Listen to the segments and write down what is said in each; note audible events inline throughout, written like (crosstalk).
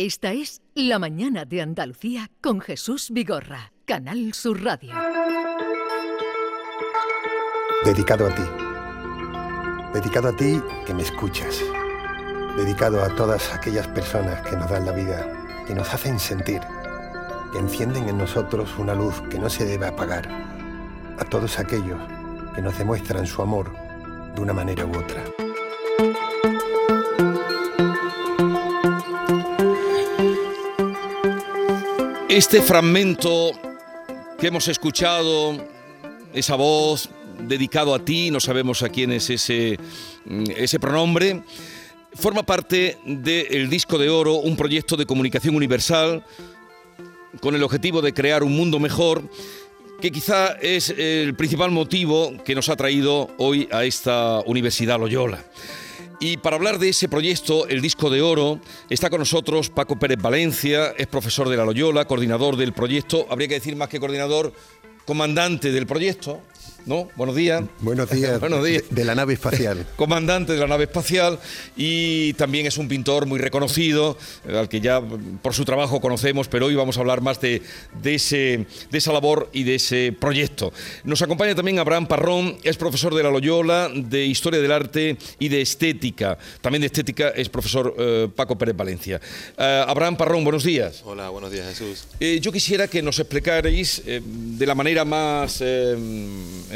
Esta es La Mañana de Andalucía con Jesús Vigorra, Canal Sur Radio. Dedicado a ti. Dedicado a ti que me escuchas. Dedicado a todas aquellas personas que nos dan la vida, que nos hacen sentir, que encienden en nosotros una luz que no se debe apagar. A todos aquellos que nos demuestran su amor de una manera u otra. Este fragmento que hemos escuchado, esa voz dedicado a ti, no sabemos a quién es ese, ese pronombre, forma parte del Disco de Oro, un proyecto de comunicación universal con el objetivo de crear un mundo mejor que quizá es el principal motivo que nos ha traído hoy a esta Universidad Loyola. Y para hablar de ese proyecto, el disco de oro, está con nosotros Paco Pérez Valencia, es profesor de la Loyola, coordinador del proyecto, habría que decir más que coordinador, comandante del proyecto. ¿No? Buenos días. Buenos días. (laughs) Buenos días. De, la nave espacial. (laughs) Comandante de la nave espacial y también es un pintor muy reconocido, eh, al que ya por su trabajo conocemos, pero hoy vamos a hablar más de, ese, de esa labor y de ese proyecto. Nos acompaña también Abraham Parrón, es profesor de la Loyola, de Historia del Arte y de Estética. También de Estética es profesor eh, Paco Pérez Valencia. Eh, Abraham Parrón, buenos días. Hola, buenos días Jesús. yo quisiera que nos explicarais de la manera más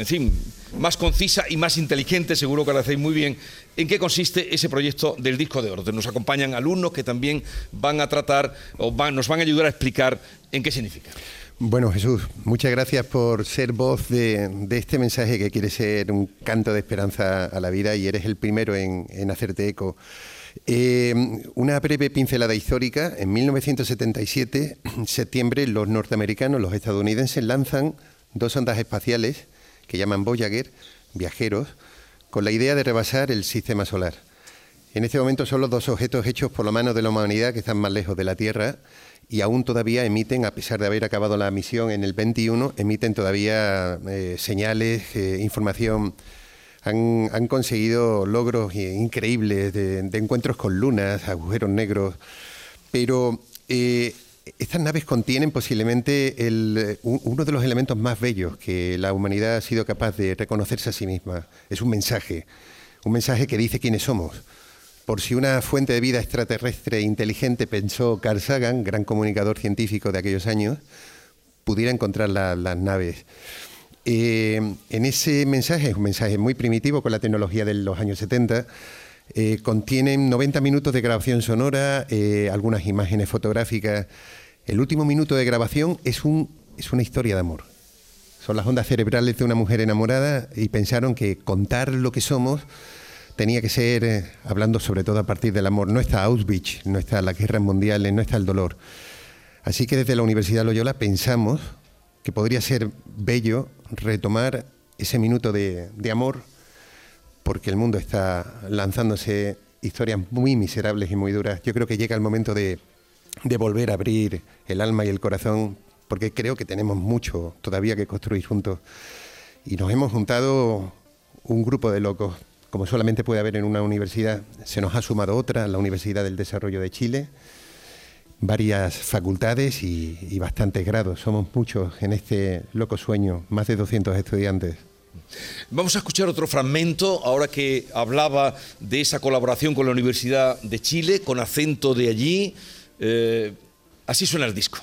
en fin, más concisa y más inteligente, seguro que lo hacéis muy bien, en qué consiste ese proyecto del disco de oro. Nos acompañan alumnos que también van a tratar o nos van a ayudar a explicar en qué significa. Bueno, Jesús, muchas gracias por ser voz de, este mensaje que quiere ser un canto de esperanza a la vida y eres el primero en, hacerte eco. Eh, una breve pincelada histórica. En 1977, en septiembre, los norteamericanos, los estadounidenses lanzan dos ondas espaciales que llaman Voyager, viajeros, con la idea de rebasar el sistema solar. En este momento son los dos objetos hechos por la mano de la humanidad que están más lejos de la Tierra y aún todavía emiten, a pesar de haber acabado la misión en el 21, emiten todavía eh, señales, eh, información. Han, conseguido logros increíbles de, encuentros con lunas, agujeros negros, pero eh, estas naves contienen posiblemente uno de los elementos más bellos que la humanidad ha sido capaz de reconocerse a sí misma. Es un mensaje, un mensaje que dice quiénes somos. Por si una fuente de vida extraterrestre inteligente pensó Carl Sagan, gran comunicador científico de aquellos años, pudiera encontrar las naves. Eh, en ese mensaje, es un mensaje muy primitivo con la tecnología de los años 70, eh, contienen 90 minutos de grabación sonora, eh, algunas imágenes fotográficas. El último minuto de grabación es, un, es una historia de amor. Son las ondas cerebrales de una mujer enamorada y pensaron que contar lo que somos tenía que ser eh, hablando sobre todo a partir del amor. No está Auschwitz, no está la guerra mundial, no está el dolor. Así que desde la Universidad Loyola pensamos que podría ser bello retomar ese minuto de amor porque el mundo está lanzándose historias muy miserables y muy duras. Yo creo que llega el momento de, volver a abrir el alma y el corazón, porque creo que tenemos mucho todavía que construir juntos. Y nos hemos juntado un grupo de locos, como solamente puede haber en una universidad. Se nos ha sumado otra, la Universidad del Desarrollo de Chile, varias facultades y, bastantes grados. Somos muchos en este loco sueño, más de 200 estudiantes. Vamos a escuchar otro fragmento, ahora que hablaba de esa colaboración con la Universidad de Chile, con acento de allí. Eh, así suena el disco.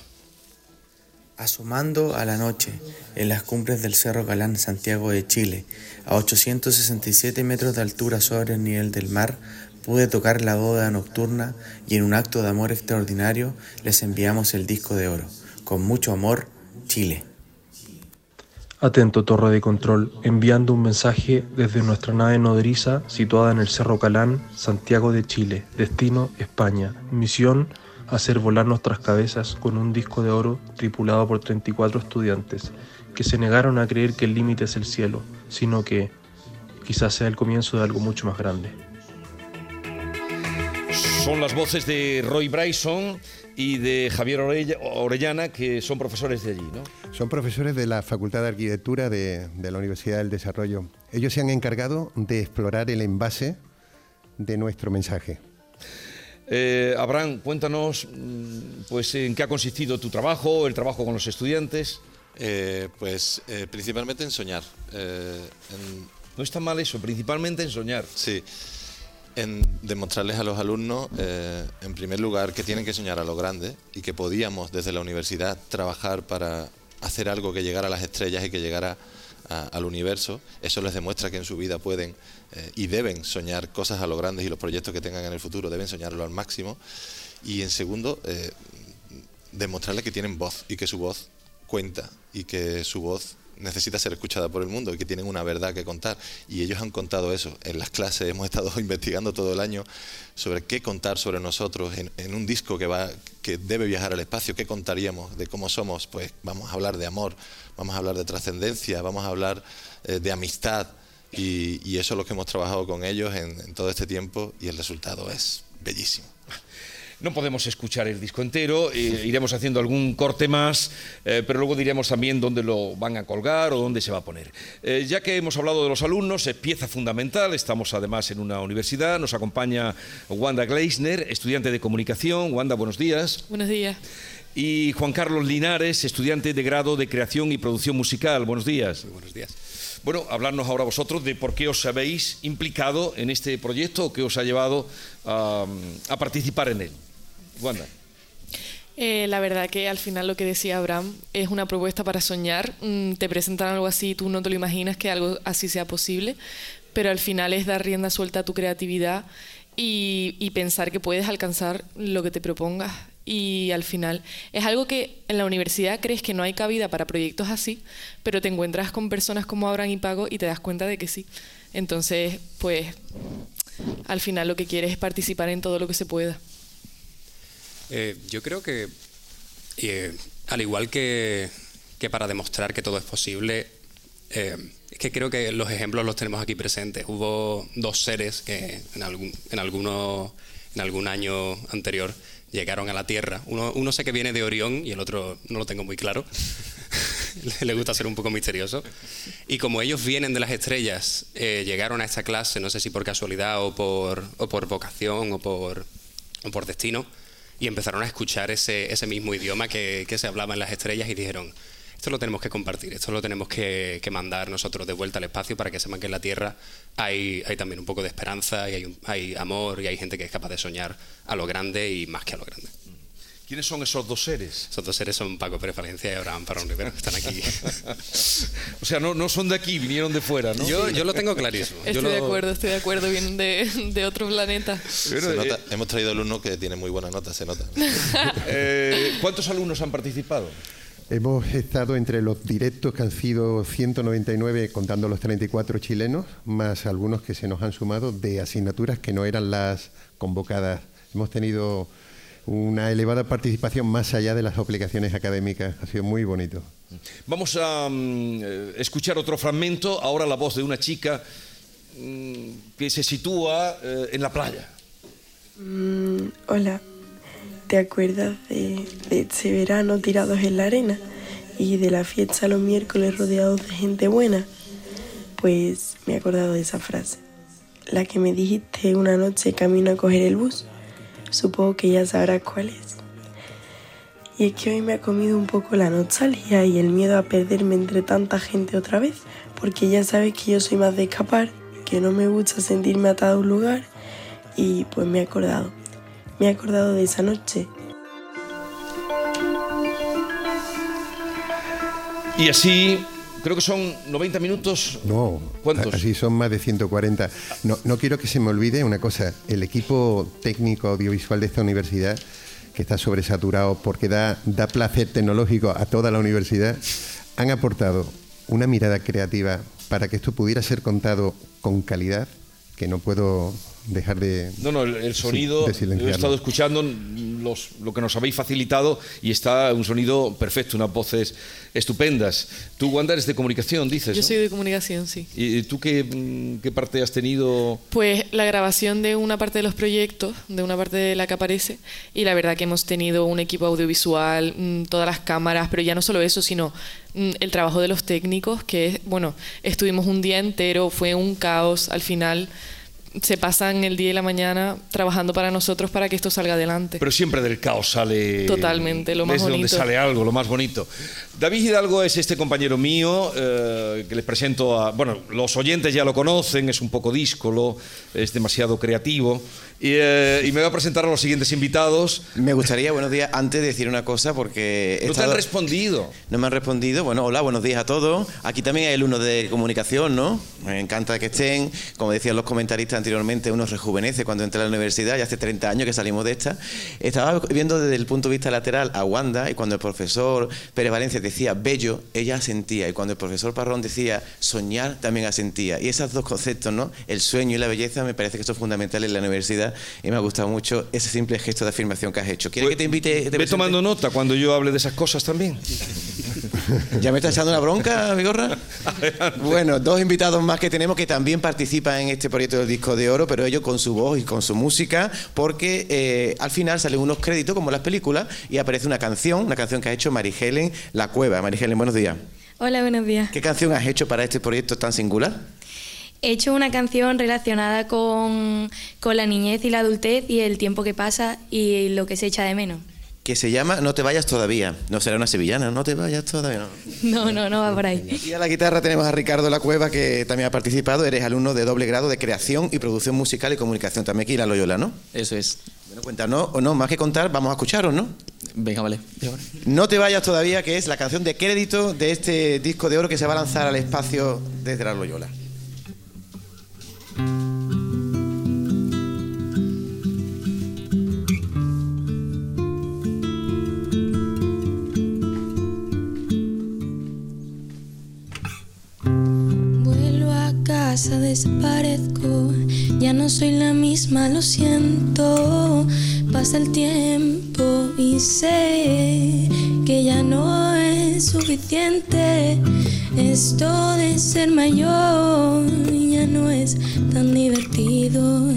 Asomando a la noche en las cumbres del Cerro Galán, Santiago de Chile, a 867 metros de altura sobre el nivel del mar, pude tocar la boda nocturna y en un acto de amor extraordinario les enviamos el disco de oro. Con mucho amor, Chile. Atento torre de control, enviando un mensaje desde nuestra nave nodriza situada en el Cerro Calán, Santiago de Chile, destino España. Misión, hacer volar nuestras cabezas con un disco de oro tripulado por 34 estudiantes que se negaron a creer que el límite es el cielo, sino que quizás sea el comienzo de algo mucho más grande. Son las voces de Roy Bryson y de Javier Orellana, que son profesores de allí, ¿no? Son profesores de la Facultad de Arquitectura de, la Universidad del Desarrollo. Ellos se han encargado de explorar el envase de nuestro mensaje. Eh, Abraham, cuéntanos mm, pues, en qué ha consistido tu trabajo, el trabajo con los estudiantes. Eh, pues eh, principalmente en soñar. No está mal eso, principalmente en soñar. Sí, en demostrarles a los alumnos, en primer lugar, que tienen que soñar a lo grande y que podíamos desde la universidad trabajar para hacer algo que llegara a las estrellas y que llegara al universo. Eso les demuestra que en su vida pueden eh, y deben soñar cosas a lo grandes y los proyectos que tengan en el futuro deben soñarlo al máximo. Y en segundo, eh, demostrarles que tienen voz y que su voz cuenta y que su voz necesita ser escuchada por el mundo y que tienen una verdad que contar. Y ellos han contado eso. En las clases hemos estado (laughs) investigando todo el año sobre qué contar sobre nosotros en, un disco que, va, que debe viajar al espacio. ¿Qué contaríamos de cómo somos? Pues vamos a hablar de amor, vamos a hablar de trascendencia, vamos a hablar eh, de amistad, y, eso es lo que hemos trabajado con ellos en, todo este tiempo y el resultado es bellísimo. No podemos escuchar el disco entero, eh, iremos haciendo algún corte más, eh, pero luego diremos también dónde lo van a colgar o dónde se va a poner. Eh, ya que hemos hablado de los alumnos, es pieza fundamental, estamos además en una universidad, nos acompaña Wanda Gleisner, estudiante de comunicación. Wanda, buenos días. Buenos días. Y Juan Carlos Linares, estudiante de grado de creación y producción musical. Buenos días. buenos días. Bueno, hablarnos ahora vosotros de por qué os habéis implicado en este proyecto o qué os ha llevado a, participar en él. Wanda. Eh, la verdad que al final lo que decía Abraham es una propuesta para soñar. Mm, te presentan algo así, tú no te lo imaginas que algo así sea posible, pero al final es dar rienda suelta a tu creatividad y, y pensar que puedes alcanzar lo que te propongas y al final es algo que en la universidad crees que no hay cabida para proyectos así, pero te encuentras con personas como Abraham y Pago y te das cuenta de que sí. Entonces, pues al final lo que quieres es participar en todo lo que se pueda. Eh, yo creo que, eh, al igual que, que, para demostrar que todo es posible, eh, es que creo que los ejemplos los tenemos aquí presentes. Hubo dos seres que en algún, en alguno, en algún año anterior llegaron a la Tierra. Uno, uno sé que viene de Orión y el otro no lo tengo muy claro. (laughs) Le gusta ser un poco misterioso. Y como ellos vienen de las estrellas, llegaron a esta clase, no sé si por casualidad o por, o por vocación o por, o por destino, y empezaron a escuchar ese, ese mismo idioma que, que se hablaba en las estrellas y dijeron, esto lo tenemos que compartir, esto lo tenemos que, mandar nosotros de vuelta al espacio para que sepan que en la Tierra hay, hay también un poco de esperanza y hay, hay amor y hay gente que es capaz de soñar a lo grande y más que a lo grande. ¿Quiénes son esos dos seres? Esos dos seres son Paco Pérez Valencia y Abraham Parón Rivera, que están aquí. (laughs) o sea, no, no son de aquí, vinieron de fuera, ¿no? Yo, yo lo tengo clarísimo. Estoy de acuerdo, estoy de acuerdo, vienen de, de otro planeta. Eh, hemos traído alumnos que tienen muy buena nota, se nota. (laughs) Eh, ¿Cuántos alumnos han participado? Hemos estado entre los directos que han sido 199 contando los 34 chilenos, más algunos que se nos han sumado de asignaturas que no eran las convocadas. Hemos tenido una elevada participación más allá de las aplicaciones académicas. Ha sido muy bonito. Vamos a mm, eh, escuchar otro fragmento, ahora la voz de una chica mm, que se sitúa eh, en la playa. Mm, hola, ¿Te acuerdas de, ese verano tirados en la arena y de la fiesta los miércoles rodeados de gente buena? Pues me he acordado de esa frase, la que me dijiste una noche camino a coger el bus. Supongo que ya sabrás cuál es. Y es que hoy me ha comido un poco la nostalgia y el miedo a perderme entre tanta gente otra vez, porque ya sabes que yo soy más de escapar, que no me gusta sentirme atado a un lugar y pues me he acordado me he acordado de esa noche. Y así, creo que son 90 minutos. No, ¿cuántos? Así son más de 140. No, no quiero que se me olvide una cosa, el equipo técnico audiovisual de esta universidad, que está sobresaturado porque da, da placer tecnológico a toda la universidad, han aportado una mirada creativa para que esto pudiera ser contado con calidad, que no puedo dejar de... No, no, el, sonido, he estado escuchando los, lo que nos habéis facilitado y está un sonido perfecto, unas voces estupendas. Tú, Wanda, eres de comunicación, dices. Yo soy de comunicación, sí. ¿Y tú qué, qué, parte has tenido? Pues la grabación de una parte de los proyectos, de una parte de la que aparece, y la verdad que hemos tenido un equipo audiovisual, mm, todas las cámaras, pero ya no solo eso, sino mm, el trabajo de los técnicos, que, bueno, estuvimos un día entero, fue un caos al final se pasan el día y la mañana trabajando para nosotros para que esto salga adelante. Pero siempre del caos sale. Totalmente, lo más es de donde bonito. sale algo, lo más bonito. David Hidalgo es este compañero mío eh, que les presento a. Bueno, los oyentes ya lo conocen, es un poco díscolo, es demasiado creativo. Y, eh, y me voy a presentar a los siguientes invitados. Me gustaría, buenos días, antes de decir una cosa, porque. No te han respondido. No me han respondido. Bueno, hola, buenos días a todos. Aquí también hay alumnos de comunicación, ¿no? Me encanta que estén. Como decían los comentaristas anteriormente, uno rejuvenece cuando entra a la universidad, ya hace 30 años que salimos de esta. Estaba viendo desde el punto de vista lateral a Wanda y cuando el profesor Pérez Valencia decía bello, ella asentía. Y cuando el profesor Parrón decía soñar, también asentía. Y esos dos conceptos, ¿no? El sueño y la belleza, me parece que son fundamentales en la universidad y me ha gustado mucho ese simple gesto de afirmación que has hecho. ¿Quieres que te invite? te Ve presente? tomando nota cuando yo hable de esas cosas también. ¿Ya me está echando una bronca, Vigorra? (laughs) Bueno, dos invitados más que tenemos que también participan en este proyecto del Disco de Oro, pero ellos con su voz y con su música, porque eh, al final salen unos créditos como las películas y aparece una canción, una canción que ha hecho Mari Helen La Cueva. Mari Helen, buenos días. Hola, buenos días. ¿Qué canción has hecho para este proyecto tan singular? He hecho una canción relacionada con, con la niñez y la adultez y el tiempo que pasa y lo que se echa de menos. Que se llama No te vayas todavía. No será una sevillana, no te vayas todavía. no. No, no, no va por ahí. Y a la guitarra tenemos a Ricardo La Cueva, que también ha participado. Eres alumno de doble grado de creación y producción musical y comunicación. También aquí en la Loyola, ¿no? Eso es. Bueno, cuéntanos, o no, más que contar, vamos a escucharos, ¿no? Venga, vale. No te vayas todavía, que es la canción de crédito de este disco de oro que se va a lanzar al espacio desde la Loyola. Desaparezco. Ya no soy la misma, lo siento. Pasa el tiempo y sé que ya no es suficiente. Esto de ser mayor ya no es tan divertido.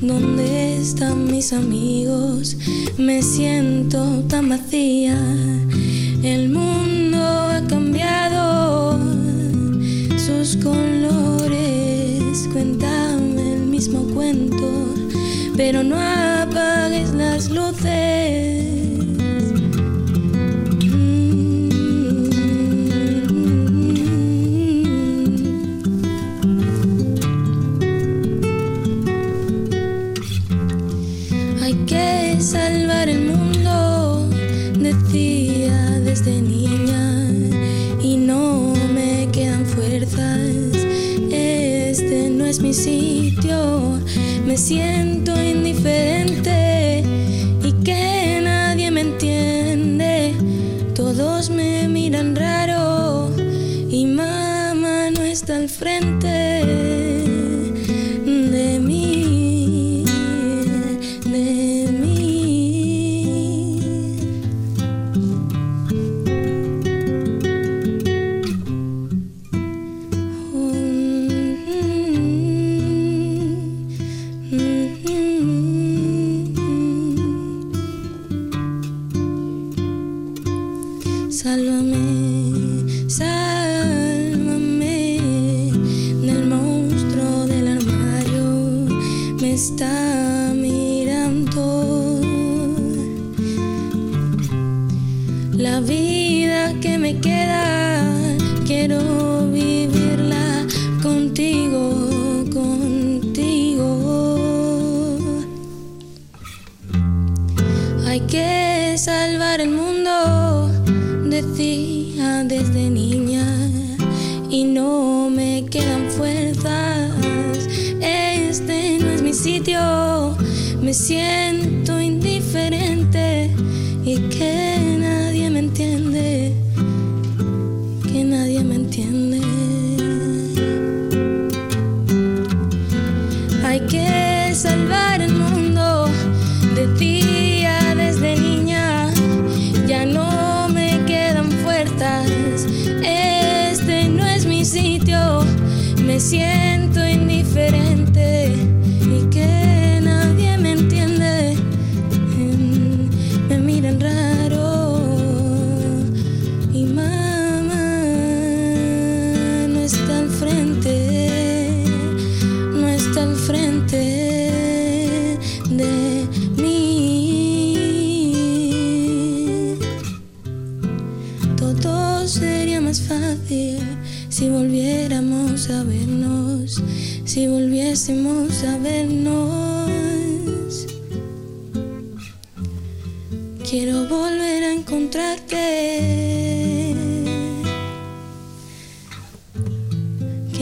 ¿Dónde están mis amigos? Me siento tan vacía. Pero no apagues las luces. Hay que salvar el mundo, decía desde niña, y no me quedan fuerzas. Este no es mi sitio, me siento indiferente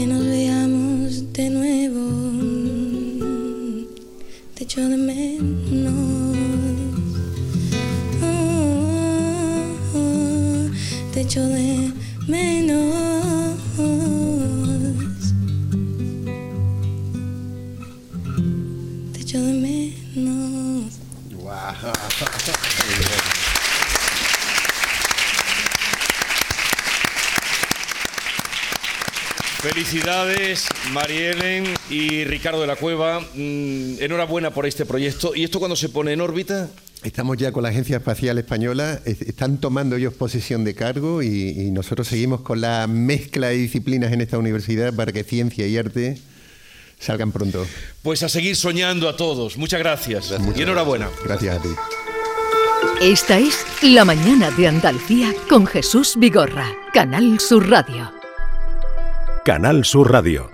Que nos veamos de nuevo. Te echo de menos. Oh, oh, te echo de menos. Felicidades, Marielen y Ricardo de la Cueva. Mm, enhorabuena por este proyecto. ¿Y esto cuando se pone en órbita? Estamos ya con la Agencia Espacial Española, es- están tomando ellos posesión de cargo y, y nosotros seguimos con la mezcla de disciplinas en esta universidad para que ciencia y arte salgan pronto. Pues a seguir soñando a todos. Muchas gracias. y enhorabuena. Gracias a ti. Esta es La Mañana de Andalucía con Jesús Vigorra, Canal Sur Radio. Canal Sur Radio.